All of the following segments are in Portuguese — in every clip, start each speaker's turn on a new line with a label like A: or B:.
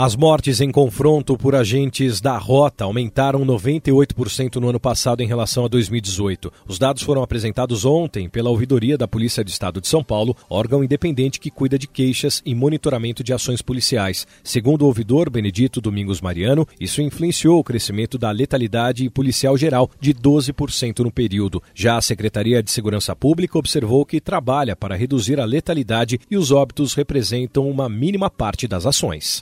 A: As mortes em confronto por agentes da rota aumentaram 98% no ano passado em relação a 2018. Os dados foram apresentados ontem pela Ouvidoria da Polícia do Estado de São Paulo, órgão independente que cuida de queixas e monitoramento de ações policiais. Segundo o ouvidor Benedito Domingos Mariano, isso influenciou o crescimento da letalidade policial geral de 12% no período. Já a Secretaria de Segurança Pública observou que trabalha para reduzir a letalidade e os óbitos representam uma mínima parte das ações.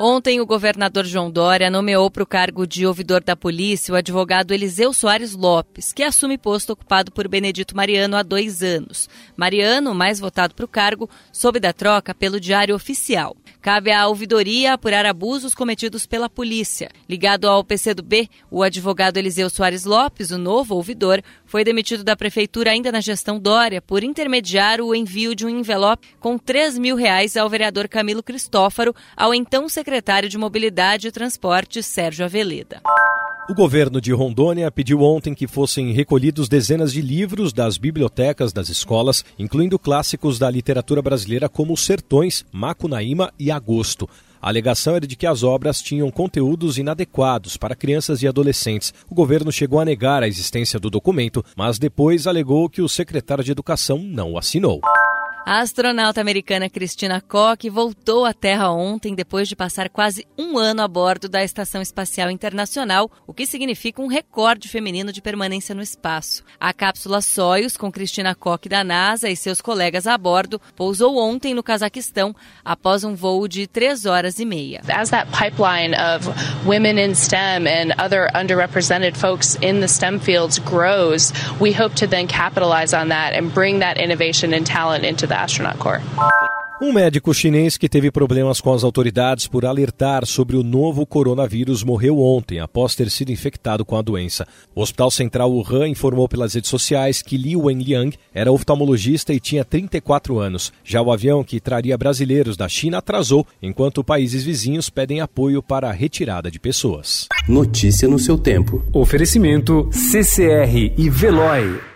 B: Ontem, o governador João Dória nomeou para o cargo de ouvidor da polícia o advogado Eliseu Soares Lopes, que assume posto ocupado por Benedito Mariano há dois anos. Mariano, mais votado para o cargo, soube da troca pelo Diário Oficial. Cabe à ouvidoria apurar abusos cometidos pela polícia. Ligado ao PCdoB, o advogado Eliseu Soares Lopes, o novo ouvidor, foi demitido da prefeitura ainda na gestão Dória por intermediar o envio de um envelope com 3 mil reais ao vereador Camilo Cristófaro, ao então secretário de Mobilidade e Transporte, Sérgio Aveleda.
A: O governo de Rondônia pediu ontem que fossem recolhidos dezenas de livros das bibliotecas das escolas, incluindo clássicos da literatura brasileira como Sertões, Macunaíma e Agosto. A alegação era de que as obras tinham conteúdos inadequados para crianças e adolescentes. O governo chegou a negar a existência do documento, mas depois alegou que o secretário de Educação não o assinou.
B: A astronauta americana Christina Koch voltou à Terra ontem depois de passar quase um ano a bordo da Estação Espacial Internacional, o que significa um recorde feminino de permanência no espaço. A cápsula Soyuz, com Christina Koch da NASA e seus colegas a bordo, pousou ontem no Cazaquistão após um voo de três horas e meia.
C: As that pipeline of women in STEM and other underrepresented folks in the STEM fields grows, we hope to then capitalize on that and bring that innovation and talent into the astronaut corps.
A: Um médico chinês que teve problemas com as autoridades por alertar sobre o novo coronavírus morreu ontem, após ter sido infectado com a doença. O Hospital Central Wuhan informou pelas redes sociais que Li Wenliang era oftalmologista e tinha 34 anos. Já o avião que traria brasileiros da China atrasou, enquanto países vizinhos pedem apoio para a retirada de pessoas.
D: Notícia no seu tempo.
E: Oferecimento CCR e Veloy.